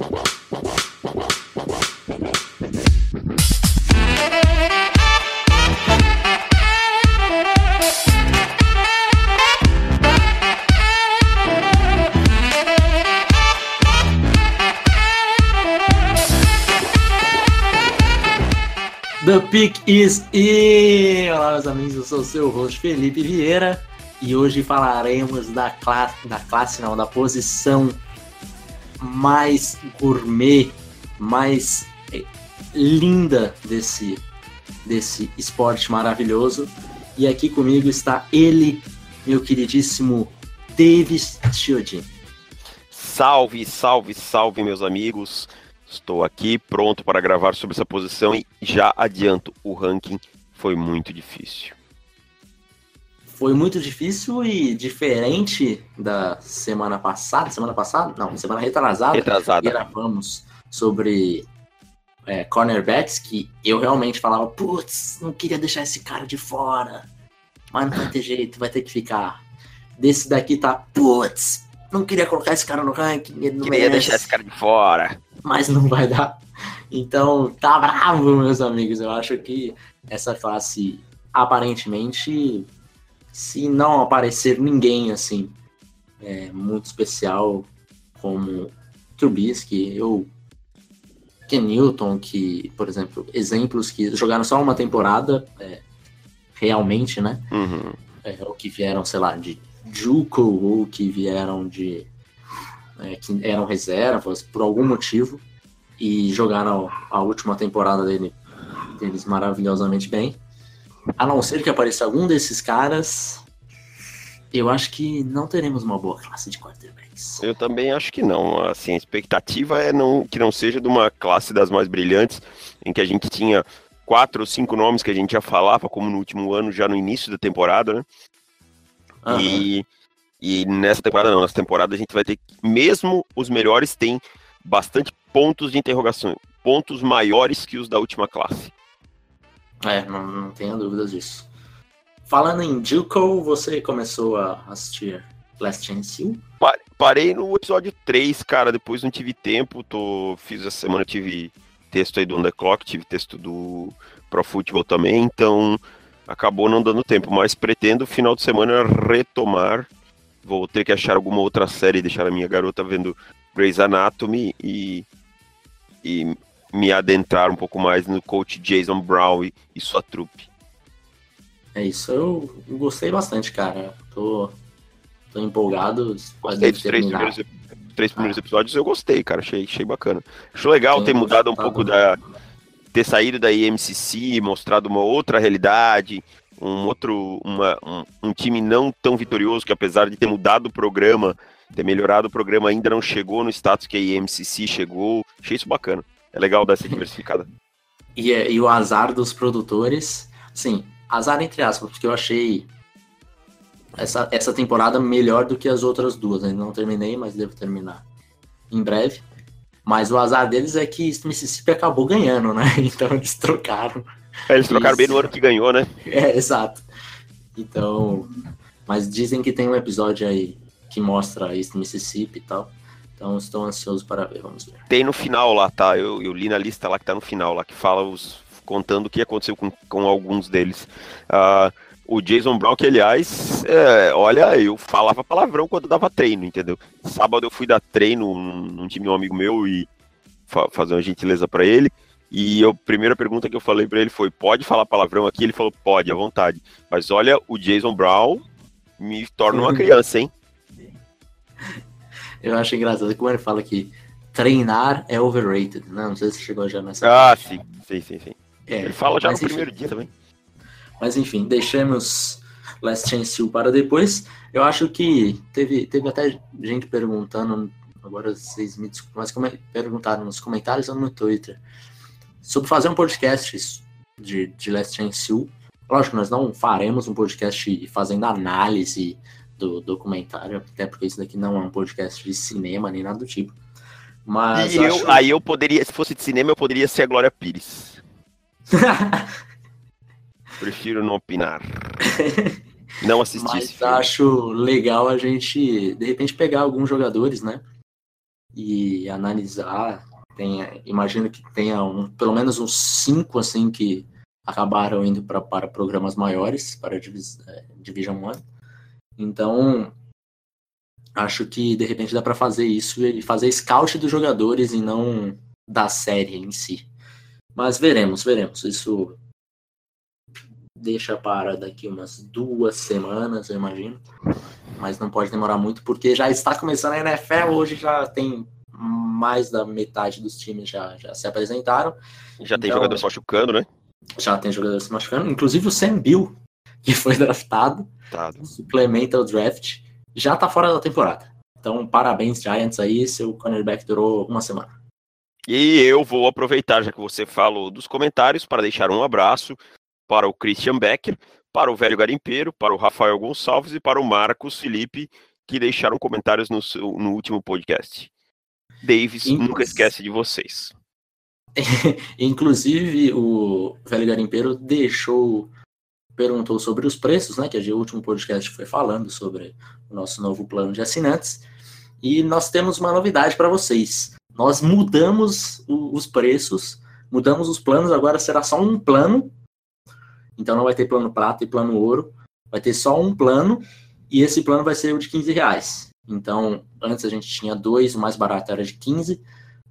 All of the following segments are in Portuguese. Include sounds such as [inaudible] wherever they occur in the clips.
The Pick is in! Olá, meus amigos, eu sou o seu host Felipe Vieira e hoje falaremos da classe, da classe não, da posição mais gourmet, mais eh, linda desse, desse esporte maravilhoso. E aqui comigo está ele, meu queridíssimo Davis Chiodin. Salve, salve, salve, meus amigos. Estou aqui pronto para gravar sobre essa posição e já adianto, o ranking foi muito difícil. Foi muito difícil e diferente da semana passada. Semana passada? Não, semana retrasada. Retrasada. Gravamos sobre é, cornerbacks que eu realmente falava, putz, não queria deixar esse cara de fora. Mas não vai ter jeito, vai ter que ficar. Desse daqui tá, putz, não queria colocar esse cara no ranking. Ele não Queria merece deixar esse cara de fora. mas não vai dar. Então, tá bravo, meus amigos. Eu acho que essa classe, aparentemente, se não aparecer ninguém assim, é, muito especial como Trubisky, eu. Ken Newton, que, por exemplo, exemplos que jogaram só uma temporada, é, realmente, né? Uhum. é, ou que vieram, sei lá, de Juco, ou que vieram de. é, que eram reservas por algum motivo e jogaram a última temporada dele, deles maravilhosamente bem. A não ser que apareça algum desses caras, eu acho que não teremos uma boa classe de quarterbacks. Eu também acho que não. Assim, a expectativa é não, que não seja de uma classe das mais brilhantes, em que a gente tinha quatro ou cinco nomes que a gente já falava, como no último ano, já no início da temporada, né? Aham. E, e nessa temporada não, nessa temporada a gente vai ter, mesmo os melhores têm bastante pontos de interrogação, pontos maiores que os da última classe. É, não, não tenho dúvidas disso. Falando em Juco, você começou a assistir Last Chance U? Pa- Parei no episódio 3, cara, depois não tive tempo, tô, fiz essa semana, tive texto aí do On The Clock, tive texto do Pro Football também, então acabou não dando tempo, mas pretendo final de semana retomar, vou ter que achar alguma outra série deixar a minha garota vendo Grey's Anatomy e, e me adentrar um pouco mais no coach Jason Brown e, e sua trupe. É isso, eu gostei bastante, cara. Tô, tô empolgado. Gostei dos três primeiros, três primeiros episódios, eu gostei, cara. Achei, achei bacana. Acho legal Sim, ter mudado um tá pouco da. ter saído da IMCC, mostrado uma outra realidade, um outro. Uma, um, um time não tão vitorioso, que apesar de ter mudado o programa, ter melhorado o programa, ainda não chegou no status que a IMCC chegou. Achei isso bacana. É legal dar essa diversificada. E, é- e o azar dos produtores, sim, azar entre aspas, porque eu achei essa, essa temporada melhor do que as outras duas. Ainda não terminei, mas devo terminar em breve. Mas o azar deles é que Mississippi acabou ganhando, né? [laughs] Então eles trocaram. É, Eles trocaram bem Isso. no ano que ganhou, né? [laughs] É, exato. Então, mas dizem que tem um episódio aí que mostra East Mississippi e tal. Então estou ansioso para ver, vamos ver. Tem no final lá, tá? Eu, eu li na lista lá que tá no final, lá que fala os. contando o que aconteceu com, com alguns deles. Ah, o Jason Brown, que aliás, é, olha, eu falava palavrão quando dava treino, entendeu? Sábado eu fui dar treino num, num time de um amigo meu e fa- fazer uma gentileza pra ele. E eu- a primeira pergunta que eu falei pra ele foi: pode falar palavrão aqui? Ele falou: pode, à vontade. Mas olha, o Jason Brown me torna uma [laughs] criança, hein? Eu acho engraçado como ele fala que treinar é overrated. Não, não sei se chegou já nessa. Ah, parte. sim, sim, sim, sim. É, Ele fala já no enfim. primeiro dia também. Mas enfim, deixemos Last Chance U para depois. Eu acho que teve, teve até gente perguntando, agora vocês me desculpem, mas como perguntaram nos comentários ou no Twitter, sobre fazer um podcast de, de Last Chance U. Lógico, nós não faremos um podcast fazendo análise do documentário, até porque isso daqui não é um podcast de cinema nem nada do tipo. Mas eu, acho- aí eu poderia, se fosse de cinema, eu poderia ser a Glória Pires. [laughs] Prefiro não opinar. Não assisti Mas acho legal a gente, de repente, pegar alguns jogadores, né? e analisar. Tem, imagino que tenha um, pelo menos uns cinco assim que acabaram indo pra, para programas maiores, para é, Division One. Então, acho que de repente dá para fazer isso e fazer scout dos jogadores e não da série em si. Mas veremos, veremos. Isso deixa para daqui umas duas semanas, eu imagino. Mas não pode demorar muito, porque já está começando a NFL, hoje já tem mais da metade dos times já, já se apresentaram. Já então, tem jogador se machucando, né? Já tem jogador se machucando, inclusive o Sam Bill, [laughs] que foi draftado, tá. suplementa o draft, já está fora da temporada. Então, parabéns, Giants, aí, seu cornerback durou uma semana. E eu vou aproveitar, já que você falou dos comentários, para deixar um abraço para o Christian Becker, para o Velho Garimpeiro, para o Rafael Gonçalves e para o Marcos Felipe, que deixaram comentários no, no último podcast. Davis Inclusive... nunca esquece de vocês. [laughs] Inclusive, o Velho Garimpeiro deixou. Perguntou sobre os preços, né? Que a gente, o último podcast foi falando sobre o nosso novo plano de assinantes. E nós temos uma novidade para vocês. Nós mudamos o, os preços, mudamos os planos, agora será só um plano então não vai ter plano prata e plano ouro, vai ter só um plano e esse plano vai ser o de 15 reais. Então, antes a gente tinha dois, o mais barato era de 15.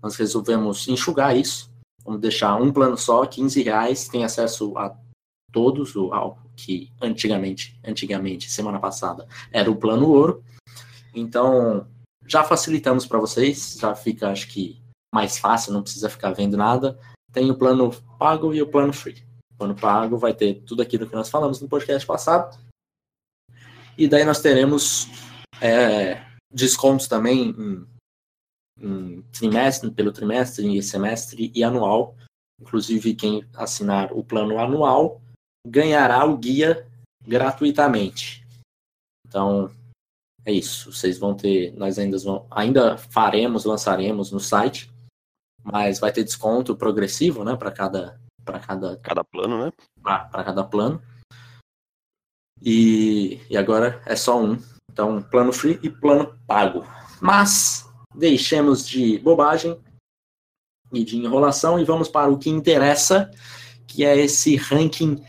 Nós resolvemos enxugar isso. Vamos deixar um plano só, 15 reais, tem acesso a todos, ao que antigamente, antigamente, semana passada, era o plano ouro. Então, já facilitamos para vocês, já fica, acho que, mais fácil, não precisa ficar vendo nada. Tem o plano pago e o plano free. Plano pago vai ter tudo aquilo que nós falamos no podcast passado. E daí nós teremos é, descontos também em, em trimestre, pelo trimestre, em semestre e anual. Inclusive, quem assinar o plano anual ganhará o guia gratuitamente. Então, é isso. Vocês vão ter, nós ainda, vão, ainda faremos, lançaremos no site, mas vai ter desconto progressivo, né, para cada para cada cada plano, né? Para cada plano. E, e agora é só um. Então, plano free e plano pago. Mas deixemos de bobagem e de enrolação e vamos para o que interessa, que é esse ranking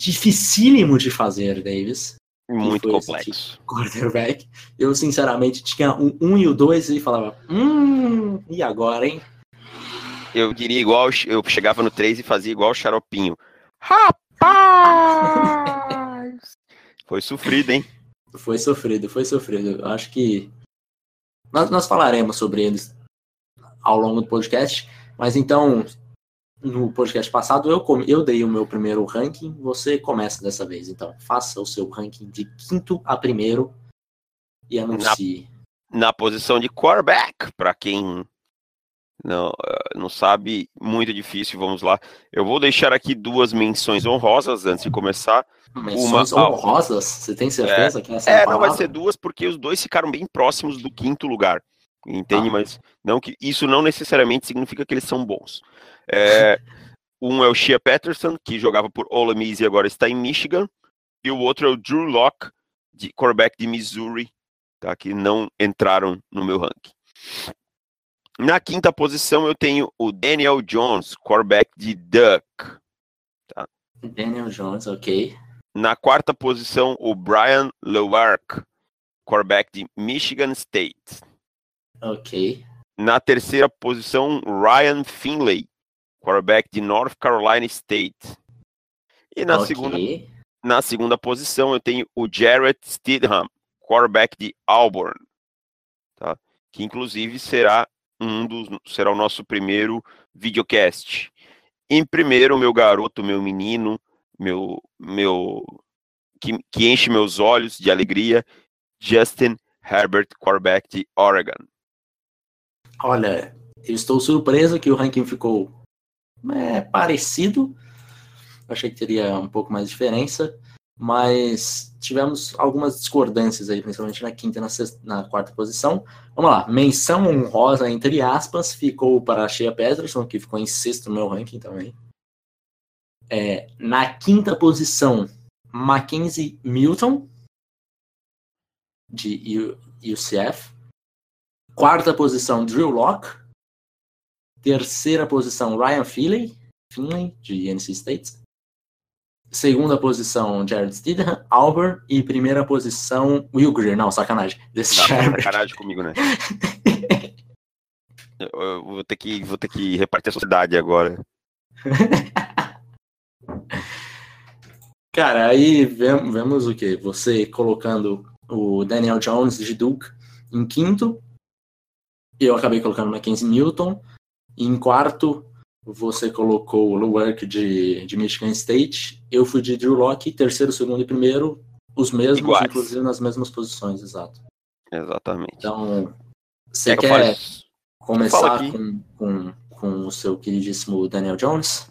dificílimo de fazer, Davis. Muito complexo. [laughs] Quarterback. Eu, sinceramente, tinha um 1 um e o 2 e falava, hum, e agora, hein? Eu diria igual, eu chegava no 3 e fazia igual o xaropinho. Rapaz! [laughs] foi sofrido, hein? Foi sofrido, foi sofrido. Eu acho que nós, nós falaremos sobre eles ao longo do podcast, mas então no podcast passado eu, eu dei o meu primeiro ranking, você começa dessa vez. Então, faça o seu ranking de quinto a primeiro e anuncie. Na, na posição de quarterback, para quem não, eh, não sabe, muito difícil, vamos lá. Eu vou deixar aqui duas menções honrosas antes de começar. Menções Uma, honrosas? Você tem certeza é, que essa é, é não vai ser duas porque os dois ficaram bem próximos do quinto lugar. Entende? Ah. Mas não que isso não necessariamente significa que eles são bons. É, [laughs] um é o Shea Patterson, que jogava por Ole Miss e agora está em Michigan, e o outro é o Drew Locke, de quarterback de Missouri, tá? Que não entraram no meu ranking. Na quinta posição eu tenho o Daniel Jones, quarterback de Duck. Tá? Daniel Jones, ok. Na quarta posição, o Brian Lewark, quarterback de Michigan State. Ok. Na terceira posição, Ryan Finley, quarterback de North Carolina State. E na, okay. segunda, na segunda posição, eu tenho o Jarrett Stidham, quarterback de Auburn. Tá? Que inclusive será um dos será o nosso primeiro videocast. Em primeiro, meu garoto, meu menino, meu meu que, que enche meus olhos de alegria, Justin Herbert, quarterback de Oregon. Olha, eu estou surpreso que o ranking ficou é, parecido. Achei que teria um pouco mais de diferença mas tivemos algumas discordâncias aí, principalmente na quinta e na, sexta, na quarta posição. Vamos lá, menção honrosa, entre aspas, ficou para a Shea Peterson, que ficou em sexto no meu ranking também. É, na quinta posição, Mackenzie Milton, de UCF. Quarta posição, Drew Locke. Terceira posição, Ryan Finley, Finley de NC State. Segunda posição, Jared Stidham, Auburn. E primeira posição, Will Greer. Não, sacanagem. Desse Não, sacanagem comigo, né? [laughs] eu vou ter que, vou ter que repartir a sociedade agora. Cara, aí vemos, vemos o que? Você colocando o Daniel Jones de Duke em quinto. Eu acabei colocando Mackenzie. E em quarto, você colocou o Luwerk de, de Michigan State. Eu fui de Drew Locke, terceiro, segundo e primeiro. Os mesmos, Iguais. inclusive nas mesmas posições, exato. Exatamente. Então, você quer começar com, com, com o seu queridíssimo Daniel Jones?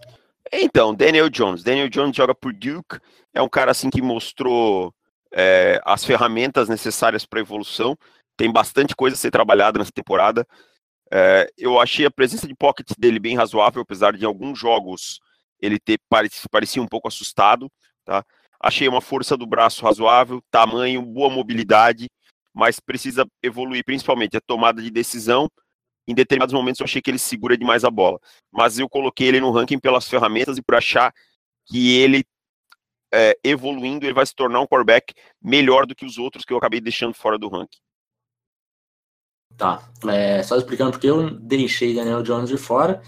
Então, Daniel Jones. Daniel Jones joga por Duke. É um cara assim que mostrou é, as ferramentas necessárias para evolução. Tem bastante coisa a ser trabalhada nessa temporada. É, eu achei a presença de pocket dele bem razoável, apesar de em alguns jogos ele ter parecia um pouco assustado. Tá? Achei uma força do braço razoável, tamanho, boa mobilidade, mas precisa evoluir principalmente a tomada de decisão em determinados momentos eu achei que ele segura demais a bola. Mas eu coloquei ele no ranking pelas ferramentas e por achar que ele, é, evoluindo, ele vai se tornar um quarterback melhor do que os outros que eu acabei deixando fora do ranking. Tá, é, só explicando porque eu deixei Daniel Jones de fora.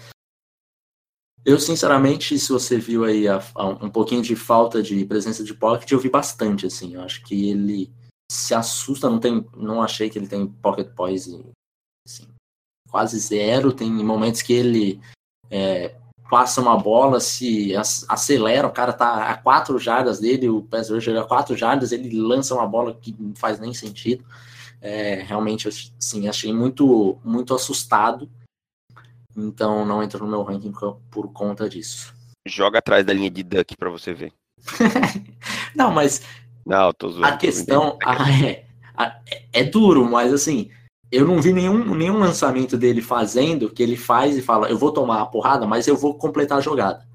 Eu, sinceramente, se você viu aí a, a, um pouquinho de falta de presença de pocket, eu vi bastante, assim. Eu acho que ele se assusta, não tem, não achei que ele tem pocket poise, assim, quase zero. Tem momentos que ele é, passa uma bola, se acelera, o cara tá a quatro jardas dele, o pass rusher a quatro jardas, ele lança uma bola que não faz nem sentido. É, realmente, assim, achei muito, muito assustado. Então não entra no meu ranking por, conta disso. Joga atrás da linha de Duck para você ver. [laughs] não, mas não, tô zoando, a questão [laughs] ah, é, é, é duro, mas assim, eu não vi nenhum, nenhum lançamento dele fazendo que ele faz e fala, eu vou tomar a porrada, mas eu vou completar a jogada.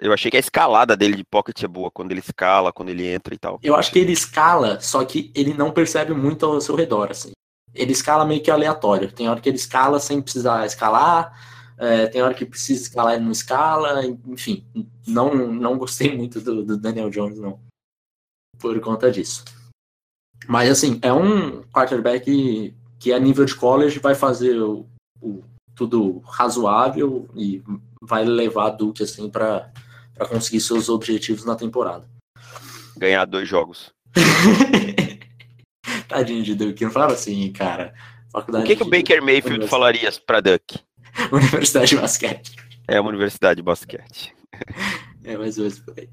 Eu achei que a escalada dele de pocket é boa, quando ele escala, quando ele entra e tal. Eu acho que ele escala, só que ele não percebe muito ao seu redor, assim. Ele escala meio que aleatório. Tem hora que ele escala sem precisar escalar, é, tem hora que precisa escalar e não escala, enfim. Não, não gostei [laughs] muito do, do Daniel Jones, não. Por conta disso. Mas, assim, é um quarterback que a nível de college vai fazer o, o tudo razoável e vai levar a Duke assim para conseguir seus objetivos na temporada. Ganhar dois jogos. [laughs] Tadinho de Duke, não falava assim, cara. Faculdade o que, que o Baker Mayfield falaria para Duke? [laughs] Universidade de basquete. É uma universidade de basquete. [laughs] é mais ou menos por aí.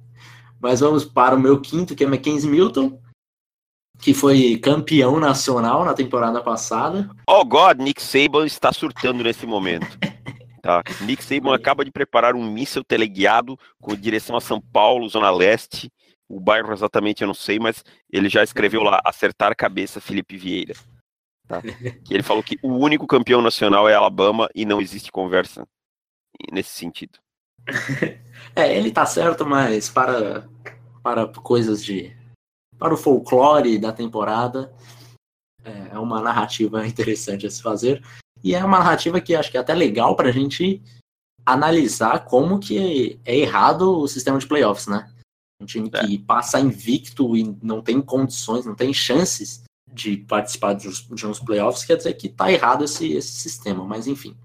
Mas vamos para o meu quinto, que é Mackenzie Milton que foi campeão nacional na temporada passada. Oh God, Nick Saban está surtando nesse momento. [laughs] Tá. Nick Saban acaba de preparar um míssil teleguiado com direção a São Paulo, Zona Leste. O bairro exatamente eu não sei, mas ele já escreveu lá, acertar cabeça Felipe Vieira. Tá? [laughs] Que ele falou que o único campeão nacional é Alabama e não existe conversa nesse sentido. [laughs] É, ele tá certo, mas para, para coisas de para o folclore da temporada. É, é uma narrativa [laughs] interessante a se fazer. E é uma narrativa que acho que é até legal para a gente analisar como que é errado o sistema de playoffs, né? Um time que é. passa invicto e não tem condições, não tem chances de participar de uns, de uns playoffs, quer dizer que tá errado esse, esse sistema, mas enfim.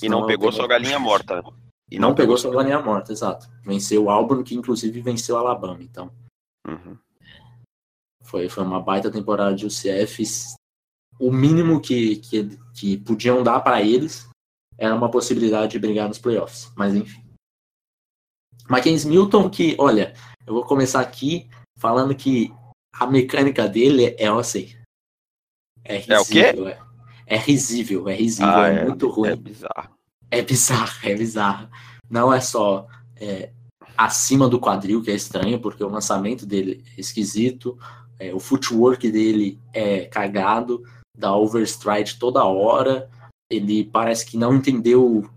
E não, não pegou sua galinha morta. E não, não pegou sua galinha morta, exato. Venceu o Auburn, que inclusive venceu o Alabama, então. Uhum. Foi, foi uma baita temporada de UCF. O mínimo que, que, que podiam dar para eles era uma possibilidade de brigar nos playoffs. Mas enfim. Mackenzie Milton, que, olha, eu vou começar aqui falando que a mecânica dele é assim. É risível. É o quê? É, é risível, é risível, ah, é, é, muito ruim. É bizarro. É bizarro, é bizarro. Não é só é, acima do quadril, que é estranho, porque o lançamento dele é esquisito, é, o footwork dele é cagado, dá overstride toda hora. Ele parece que não entendeu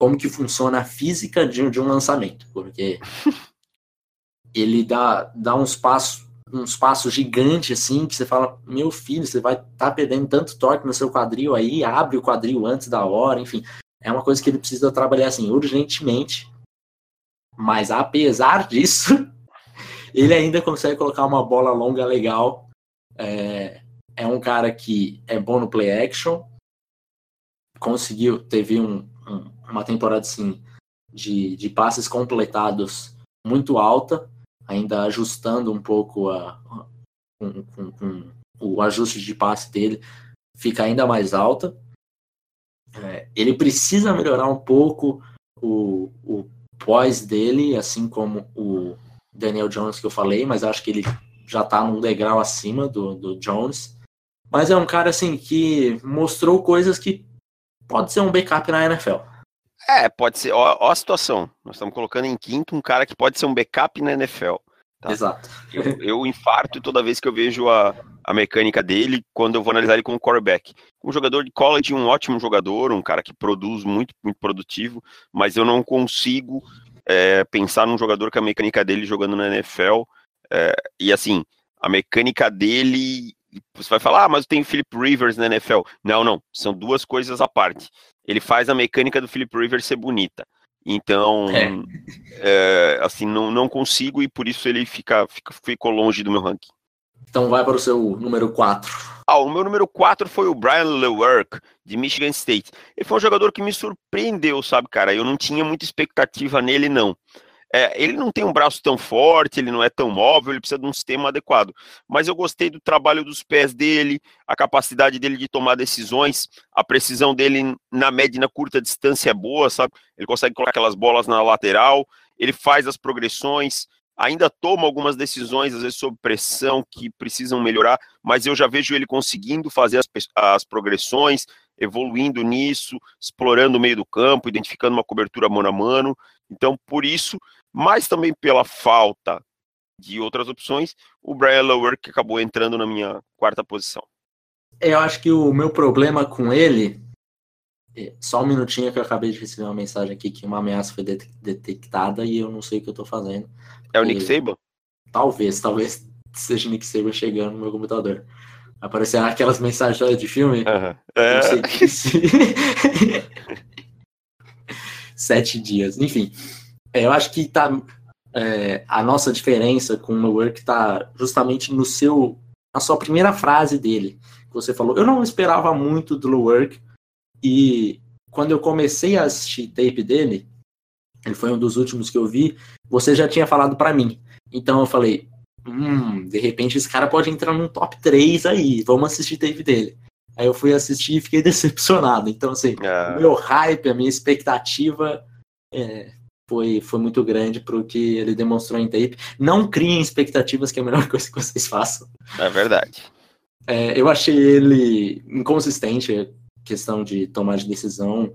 como que funciona a física de, de um lançamento, porque [laughs] ele dá, dá uns passos uns passos gigantes, assim, que você fala, meu filho, você vai estar tá perdendo tanto torque no seu quadril aí, abre o quadril antes da hora, enfim. É uma coisa que ele precisa trabalhar, assim, urgentemente. Mas apesar [laughs] disso, ele ainda consegue colocar uma bola longa legal. É, é um cara que é bom no play action. Conseguiu, teve um, um, uma temporada, assim, de, de passes completados muito alta ainda ajustando um pouco a, o ajuste de passe dele, fica ainda mais alta. É, ele precisa melhorar um pouco o, o pós dele, assim como o Daniel Jones que eu falei, mas acho que ele já está num degrau acima do, do Jones. Mas é um cara assim que mostrou coisas que pode ser um backup na NFL. É, pode ser. Ó, ó, a situação. Nós estamos colocando em quinto um cara que pode ser um backup na NFL. Tá? Exato. Eu, eu, infarto toda vez que eu vejo a, a mecânica dele quando eu vou analisar ele como quarterback. Um jogador de college, um ótimo jogador, um cara que produz muito, muito produtivo, mas eu não consigo é, pensar num jogador com a mecânica dele jogando na NFL. É, e assim, a mecânica dele. Você vai falar, ah, mas tem o Philip Rivers na NFL. Não, não. São duas coisas à parte ele faz a mecânica do Philip Rivers ser bonita. Então, é. É, assim, não, não consigo e por isso ele fica, fica, ficou longe do meu ranking. Então vai para o seu número 4. Ah, o meu número 4 foi o Brian Lewerk, de Michigan State. Ele foi um jogador que me surpreendeu, sabe, cara? Eu não tinha muita expectativa nele, não. É, ele não tem um braço tão forte, ele não é tão móvel, ele precisa de um sistema adequado. Mas eu gostei do trabalho dos pés dele, a capacidade dele de tomar decisões, a precisão dele na média e na curta distância é boa, sabe? Ele consegue colocar aquelas bolas na lateral, ele faz as progressões, ainda toma algumas decisões, às vezes sob pressão, que precisam melhorar, mas eu já vejo ele conseguindo fazer as, as progressões, evoluindo nisso, explorando o meio do campo, identificando uma cobertura mano a mano. Então, por isso, mas também pela falta de outras opções, o Brian Lower que acabou entrando na minha quarta posição. Eu acho que o meu problema com ele. É, só um minutinho que eu acabei de receber uma mensagem aqui que uma ameaça foi detectada e eu não sei o que eu tô fazendo. É o Nick Saban? Talvez, talvez seja o Nick Saban chegando no meu computador. Apareceram aquelas mensagens de filme. Uhum. É... [laughs] Sete dias. Enfim, é, eu acho que tá, é, a nossa diferença com o Work está justamente no seu, na sua primeira frase dele. Que você falou, eu não esperava muito do Work e quando eu comecei a assistir tape dele, ele foi um dos últimos que eu vi, você já tinha falado para mim. Então eu falei, hum, de repente esse cara pode entrar num top 3 aí, vamos assistir tape dele. Aí eu fui assistir e fiquei [laughs] decepcionado. Então, assim, ah. o meu hype, a minha expectativa é, foi, foi muito grande para o que ele demonstrou em tape. Não criem expectativas, que é a melhor [laughs] coisa que vocês façam. É verdade. É, eu achei ele inconsistente, questão de tomar de decisão.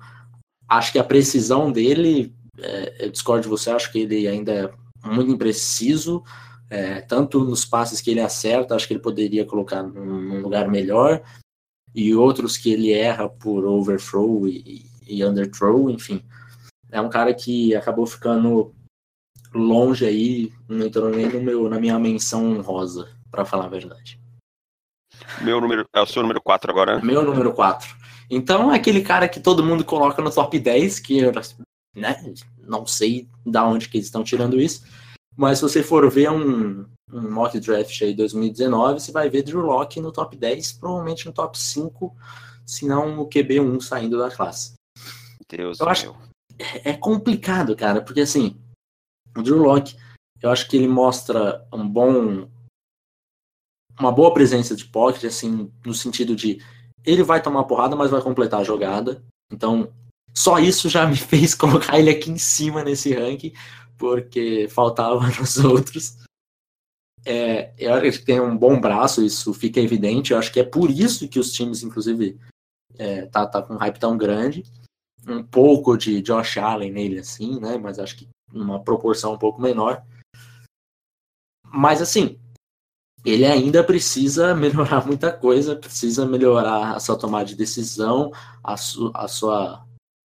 Acho que a precisão dele, é, eu discordo de você, acho que ele ainda é muito impreciso, é, tanto nos passes que ele acerta, acho que ele poderia colocar num, lugar melhor, e outros que ele erra por overthrow e, e underthrow, enfim é um cara que acabou ficando longe aí, não entrou nem no meu, na minha menção honrosa, para falar a verdade. Meu número, é o seu número 4 agora? Né? Meu número 4. Então é aquele cara que todo mundo coloca no top 10, que né, não sei da onde que eles estão tirando isso, mas se você for ver um, um mock draft aí 2019, você vai ver Drew Locke no top 10, provavelmente no top 5, se não o QB1 saindo da classe. Deus eu meu. acho é complicado, cara, porque assim, o Drew Locke, eu acho que ele mostra um bom uma boa presença de pocket, assim, no sentido de ele vai tomar porrada, mas vai completar a jogada. Então, só isso já me [laughs] fez colocar ele aqui em cima nesse ranking, porque faltava [laughs] nos outros. É, eu acho que tem um bom braço, isso fica evidente. Eu acho que é por isso que os times, inclusive, é, tá, tá com um hype tão grande um pouco de Josh Allen nele, assim, né? Mas acho que numa proporção um pouco menor. Mas assim, ele ainda precisa [laughs] melhorar muita coisa, precisa melhorar a sua tomada de decisão, a, su a sua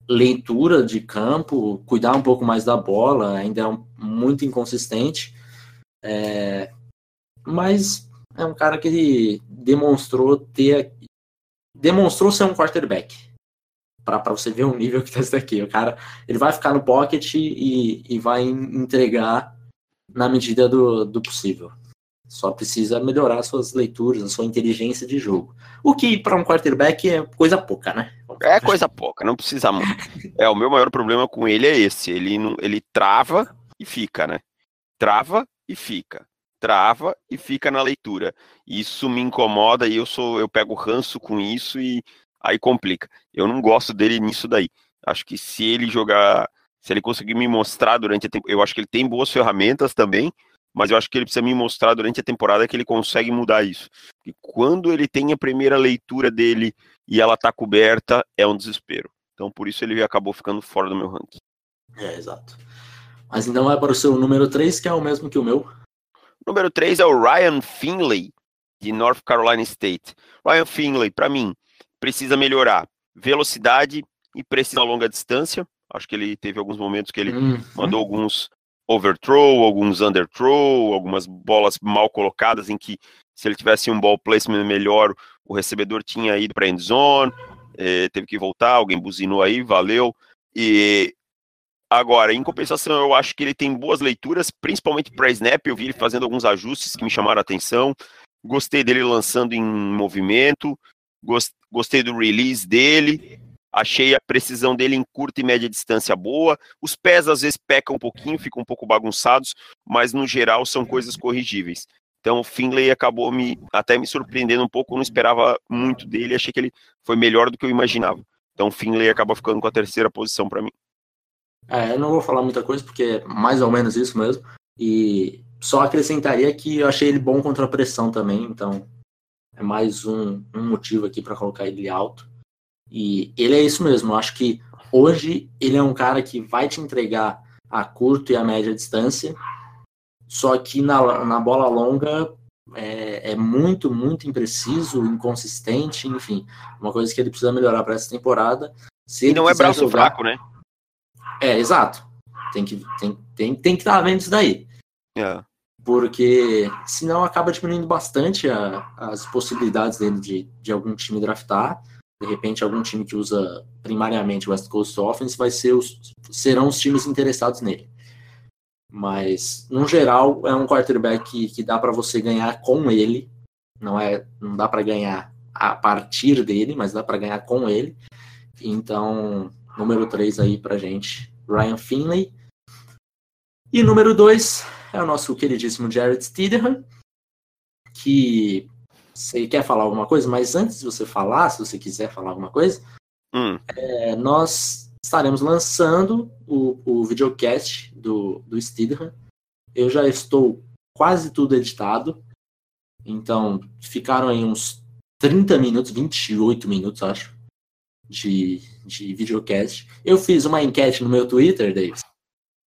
leitura de campo, cuidar um pouco mais da bola, ainda é um, muito inconsistente. É, mas é um cara que demonstrou ter. demonstrou ser um quarterback. Para você ver o nível que tá isso daqui. O cara ele vai ficar no pocket e, e vai entregar na medida do, do possível. Só precisa melhorar suas leituras, sua inteligência de jogo. O que para um quarterback é coisa pouca, né? É coisa pouca, não precisa muito. É, o meu maior problema com ele é esse. Ele, não, ele trava e fica, né? Trava e fica. Trava e fica na leitura. Isso me incomoda e eu sou, eu pego ranço com isso e aí complica. Eu não gosto dele nisso daí. Acho que se ele jogar, se ele conseguir me mostrar durante a temporada, eu acho que ele tem boas ferramentas também mas eu acho que ele precisa me mostrar durante a temporada que ele consegue mudar isso. E quando ele tem a primeira leitura dele e ela tá coberta, é um desespero. Então por isso ele acabou ficando fora do meu ranking. É, exato. Mas então vai para o seu número 3, que é o mesmo que o meu. Número 3 é o Ryan Finley, de North Carolina State. Ryan Finley, para mim, precisa melhorar velocidade e precisão a longa distância. Acho que ele teve alguns momentos que ele hum. mandou alguns overthrow, alguns underthrow, algumas bolas mal colocadas em que se ele tivesse um ball placement melhor, o recebedor tinha ido para end zone, eh, teve que voltar, alguém buzinou aí, valeu. E agora, em compensação, eu acho que ele tem boas leituras, principalmente para snap, eu vi ele fazendo alguns ajustes que me chamaram a atenção. Gostei dele lançando em movimento, gostei do release dele. Achei a precisão dele em curta e média distância boa. Os pés às vezes pecam um pouquinho, ficam um pouco bagunçados, mas no geral são coisas corrigíveis. Então o Finlay acabou me até me surpreendendo um pouco, eu não esperava muito dele, achei que ele foi melhor do que eu imaginava. Então o Finlay acaba ficando com a terceira posição para mim. É, eu não vou falar muita coisa porque é mais ou menos isso mesmo. E só acrescentaria que eu achei ele bom contra a pressão também, então é mais um, um motivo aqui para colocar ele alto. E ele é isso mesmo. Eu acho que hoje ele é um cara que vai te entregar a curto e a média distância, só que na, na bola longa é, é, muito, muito impreciso, inconsistente, enfim, uma coisa que ele precisa melhorar para essa temporada. Se e não é braço jogar... fraco, né? É, exato. Tem que, tem, tem, tem que estar tá vendo isso daí. É. Porque senão acaba diminuindo bastante a, as possibilidades dele de, de algum time draftar de repente algum time que usa primariamente o West Coast Offense vai ser os, serão os times interessados nele. Mas no geral é um quarterback que, que dá para você ganhar com ele, não é, não dá para ganhar a partir dele, mas dá para ganhar com ele. Então, número 3 aí pra gente, Ryan Finley. E número 2 é o nosso queridíssimo Jared Stidham, que você quer falar alguma coisa? Mas antes de você falar, se você quiser falar alguma coisa, hum. é, nós estaremos lançando o, o videocast do, do Steedham. Eu já estou quase tudo editado. Então, ficaram aí uns 30 minutos, 28 minutos, acho, de, de videocast. Eu fiz uma enquete no meu Twitter, Davis,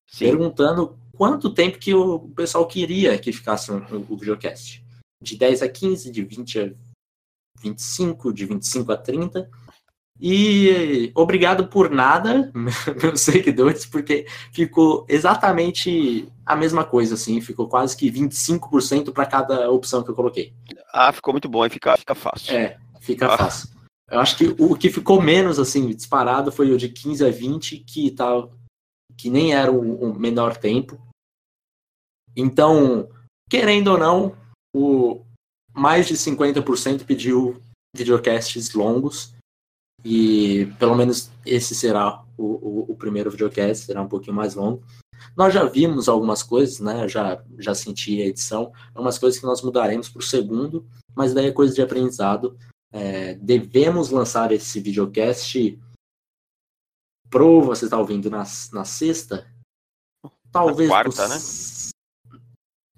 Sim. perguntando quanto tempo que o pessoal queria que ficasse o, o videocast de 10 a 15, de 20 a 25, de 25 a 30. E obrigado por nada, [laughs] meus seguidores, porque ficou exatamente a mesma coisa, assim, ficou quase que 25% para cada opção que eu coloquei. Ah, ficou muito bom, e fica, fica fácil. É, fica ah. fácil. Eu acho que o que ficou menos, assim, disparado foi o de 15 a 20, que, tá, que nem era o, o menor tempo. Então, querendo ou não, o mais de 50% pediu videocasts longos e pelo menos esse será o, o, o, primeiro videocast, será um pouquinho mais longo. Nós já vimos algumas coisas, né? Já, já senti a edição, algumas coisas que nós mudaremos para o segundo, mas daí é coisa de aprendizado. É, devemos lançar esse videocast pro você está ouvindo na, na sexta, talvez na quarta, né?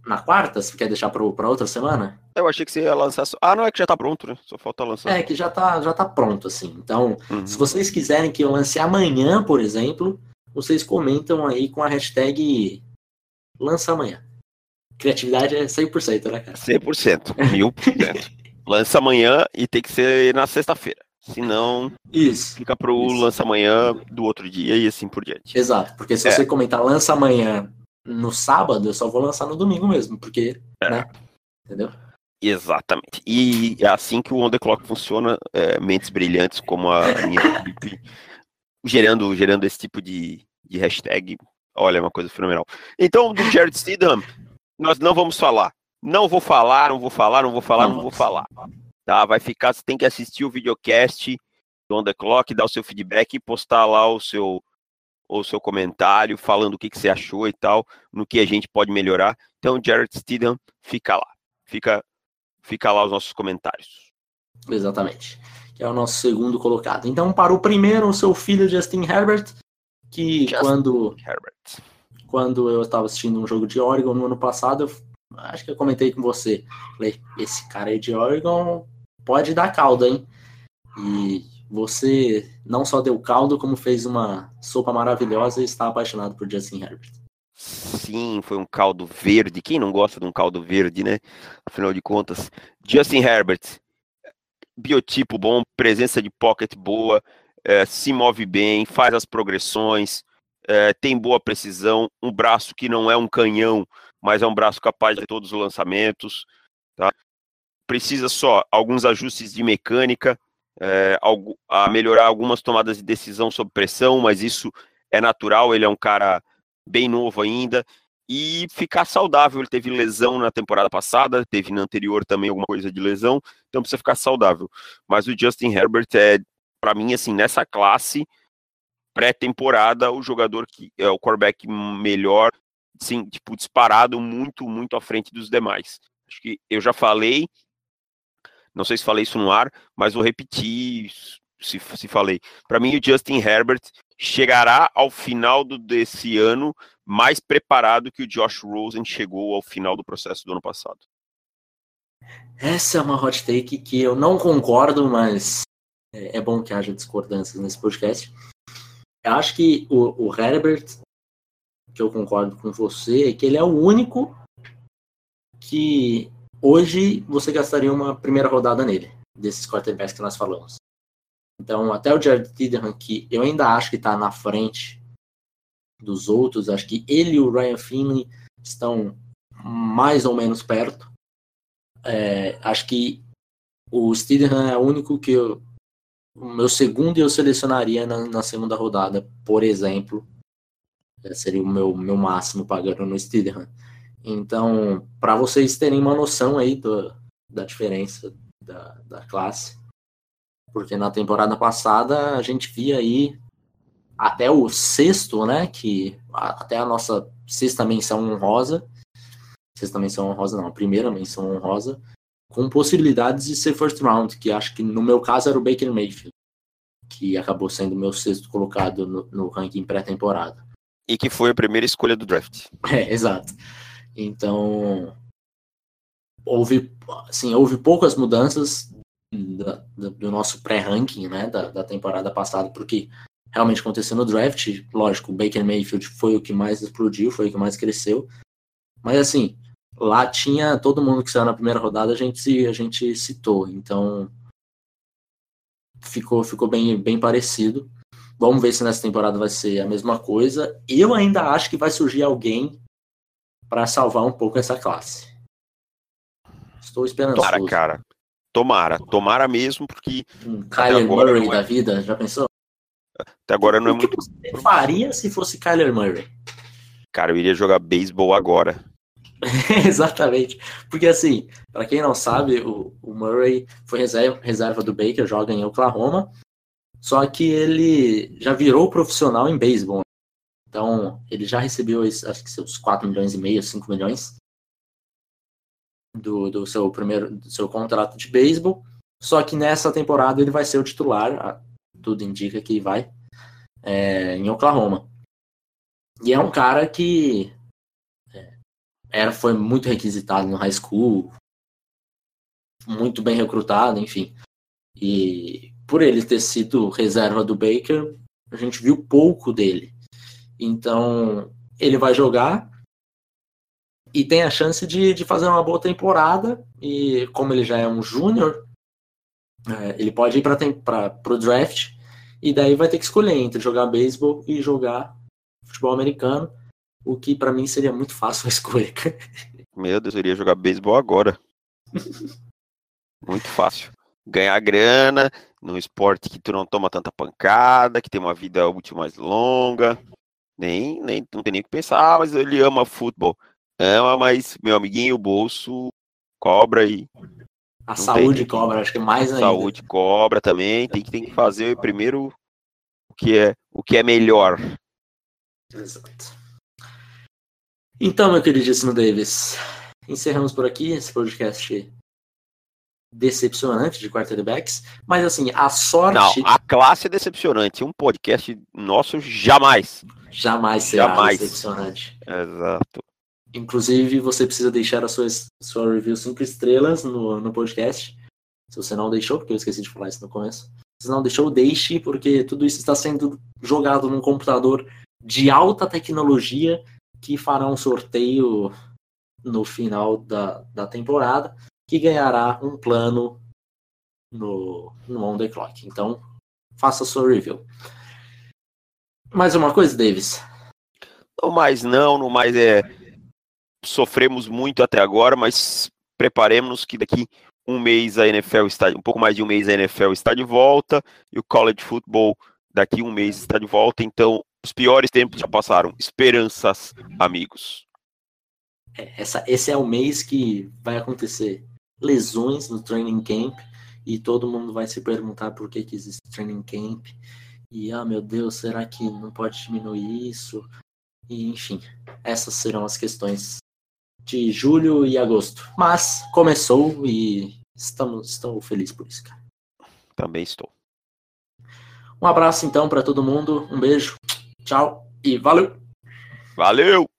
Na quarta? Você quer deixar para outra semana? Eu achei que você ia lançar. Ah, não, é que já tá pronto, né? Só falta lançar. É, que já tá, já tá pronto, assim. Então, uhum. se vocês quiserem que eu lance amanhã, por exemplo, vocês comentam aí com a hashtag lança amanhã. Criatividade é 100%, né, cara? 100%, 1000%. [laughs] lança amanhã e tem que ser na sexta-feira. Senão, isso, fica pro isso. lança amanhã do outro dia e assim por diante. Exato, porque se é. você comentar lança amanhã no sábado, eu só vou lançar no domingo mesmo, porque, é. né? entendeu? Exatamente. E é assim que o On The Clock funciona, é, mentes brilhantes como a minha [laughs] equipe, gerando, gerando esse tipo de, de hashtag. Olha, é uma coisa fenomenal. Então, do Jared Stidham, nós não vamos falar. Não vou falar, não vou falar, não vou falar, não, não vou falar. Tá? Vai ficar, você tem que assistir o videocast do On The Clock, dar o seu feedback e postar lá o seu, o seu comentário falando o que, que você achou e tal, no que a gente pode melhorar. Então, Jared Stidham, fica lá. Fica Fica lá os nossos comentários. Exatamente. Que é o nosso segundo colocado. Então, para o primeiro, o seu filho Justin Herbert, que Justin quando Herbert. quando eu estava assistindo um jogo de Oregon no ano passado, eu, acho que eu comentei com você. Falei, esse cara aí de Oregon pode dar caldo, hein? E você não só deu caldo, como fez uma sopa maravilhosa e está apaixonado por Justin Herbert. Sim, foi um caldo verde. Quem não gosta de um caldo verde, né? Afinal de contas, Justin Herbert, biotipo bom, presença de pocket boa, é, se move bem, faz as progressões, é, tem boa precisão, um braço que não é um canhão, mas é um braço capaz de todos os lançamentos. Tá? Precisa só alguns ajustes de mecânica, é, a melhorar algumas tomadas de decisão sob pressão, mas isso é natural. Ele é um cara bem novo ainda, e ficar saudável. Ele teve lesão na temporada passada, teve na anterior também alguma coisa de lesão, então precisa ficar saudável. Mas o Justin Herbert é, para mim, assim, nessa classe pré-temporada, o jogador que é o quarterback melhor, sim, tipo, disparado muito, muito à frente dos demais. Acho que eu já falei, não sei se falei isso no ar, mas vou repetir se, se falei. Para mim, o Justin Herbert chegará ao final do, desse ano mais preparado que o Josh Rosen chegou ao final do processo do ano passado. Essa é uma hot take que eu não concordo, mas é, é bom que haja discordâncias nesse podcast. Eu acho que o, o Herbert, que eu concordo com você, é que ele é o único que hoje você gastaria uma primeira rodada nele, desses quarterbacks que nós falamos. Então, até o Jared Tiderham, que eu ainda acho que está na frente dos outros, acho que ele e o Ryan Finley estão mais ou menos perto. É, acho que o Steedham é o único que eu, o meu segundo eu selecionaria na, na segunda rodada, por exemplo. É, seria o meu, meu máximo pagando no Steedham. Então, para vocês terem uma noção aí do, da diferença da, da classe, porque na temporada passada a gente via aí até o sexto, né? Que até a nossa sexta menção honrosa, sexta menção honrosa não, a primeira menção honrosa, com possibilidades de ser first round, que acho que no meu caso era o Baker Mayfield, que acabou sendo meu sexto colocado no, no ranking pré-temporada. E que foi a primeira escolha do draft. [laughs] É, exato. Então, houve, assim, houve poucas mudanças da, do nosso pré-ranking, né, da, da temporada passada, porque realmente aconteceu no draft. Lógico, o Baker Mayfield foi o que mais explodiu, foi o que mais cresceu. Mas assim, lá tinha todo mundo que saiu na primeira rodada, a gente, a gente citou. Então ficou, ficou bem, bem parecido. Vamos ver se nessa temporada vai ser a mesma coisa. Eu ainda acho que vai surgir alguém para salvar um pouco essa classe. Estou esperando. Cara, cara. Tomara, tomara mesmo, porque. Um Kyler Murray é... da vida, já pensou? Até agora não é muito. O que você faria se fosse Kyler Murray? Cara, eu iria jogar beisebol agora. [laughs] Exatamente. Porque assim, para quem não sabe, o, o, Murray foi reserva, reserva do Baker, joga em Oklahoma. Só que ele já virou profissional em beisebol. Então, ele já recebeu acho que seus 4 milhões e meio, 5 milhões do, do seu primeiro do seu contrato de beisebol. Só que nessa temporada ele vai ser o titular, tudo indica que vai, é, em Oklahoma. E é um cara que é, era, foi muito requisitado no high school, muito bem recrutado, enfim. E por ele ter sido reserva do Baker, a gente viu pouco dele. Então, ele vai jogar, e tem a chance de, de fazer uma boa temporada. E como ele já é um júnior, é, ele pode ir para o draft e daí vai ter que escolher entre jogar beisebol e jogar futebol americano, o que para mim seria muito fácil a [laughs] escolha. Meu Deus, eu iria jogar beisebol agora. Muito fácil. Ganhar grana num esporte que tu não toma tanta pancada, que tem uma vida útil mais longa. Nem, nem, não tem nem que pensar, ah, mas ele ama futebol. Ama, mas meu amiguinho, o bolso cobra e. A saúde tem. cobra, acho que mais ainda. Saúde cobra também. Tem que, tem que fazer primeiro o que é, o que é melhor. Exato. Então, meu queridíssimo Davis, encerramos por aqui esse podcast decepcionante de quarterbacks, mas assim, a sorte... Não, a classe é decepcionante, um podcast nosso jamais. Jamais será jamais. decepcionante. Exato. Inclusive, você precisa deixar a sua, sua review 5 estrelas no, no podcast. Se você não deixou, porque eu esqueci de falar isso no começo. Se não deixou, deixe, porque tudo isso está sendo jogado num computador de alta tecnologia que fará um sorteio no final da, da temporada que ganhará um plano no, no On The Clock. Então, faça sua review. Mais uma coisa, Davis? Não mais não, não mais é. Sofremos muito até agora, mas preparemos-nos que daqui um mês a NFL está, um pouco mais de um mês a NFL está de volta e o college football daqui um mês está de volta. Então, os piores tempos já passaram. Esperanças, amigos. É, essa, esse é o mês que vai acontecer lesões no training camp e todo mundo vai se perguntar por que, que existe training camp. E, ah, meu Deus, será que não pode diminuir isso? E, enfim, essas serão as questões de julho e agosto. Mas começou e estamos, estamos felizes por isso, cara. Também estou. Um abraço então para todo mundo, um beijo, tchau e valeu! Valeu!